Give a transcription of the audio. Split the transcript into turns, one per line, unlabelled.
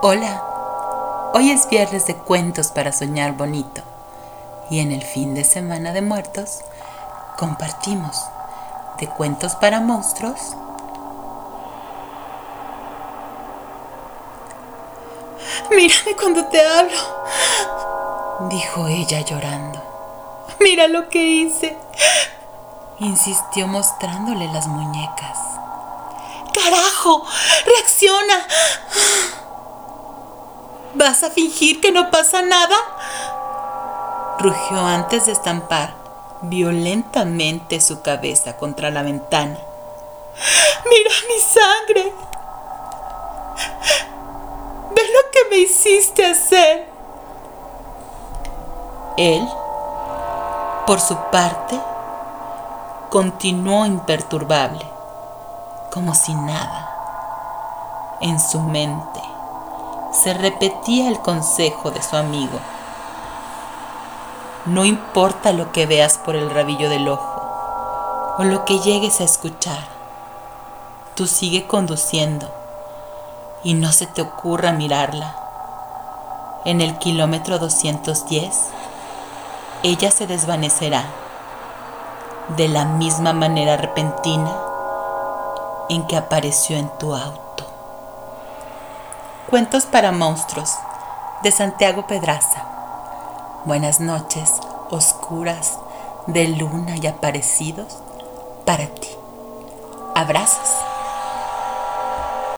Hola, hoy es viernes de cuentos para soñar bonito y en el fin de semana de muertos compartimos de cuentos para monstruos.
Mírame cuando te hablo,
dijo ella llorando.
Mira lo que hice,
insistió mostrándole las muñecas.
¡Carajo! ¡Reacciona! ¿Vas a fingir que no pasa nada?
Rugió antes de estampar violentamente su cabeza contra la ventana.
¡Mira mi sangre! ¡Ve lo que me hiciste hacer!
Él, por su parte, continuó imperturbable, como si nada. En su mente se repetía el consejo de su amigo. No importa lo que veas por el rabillo del ojo o lo que llegues a escuchar, tú sigue conduciendo y no se te ocurra mirarla. En el kilómetro 210, ella se desvanecerá de la misma manera repentina en que apareció en tu auto. Cuentos para monstruos de Santiago Pedraza. Buenas noches, oscuras, de luna y aparecidos, para ti. Abrazos.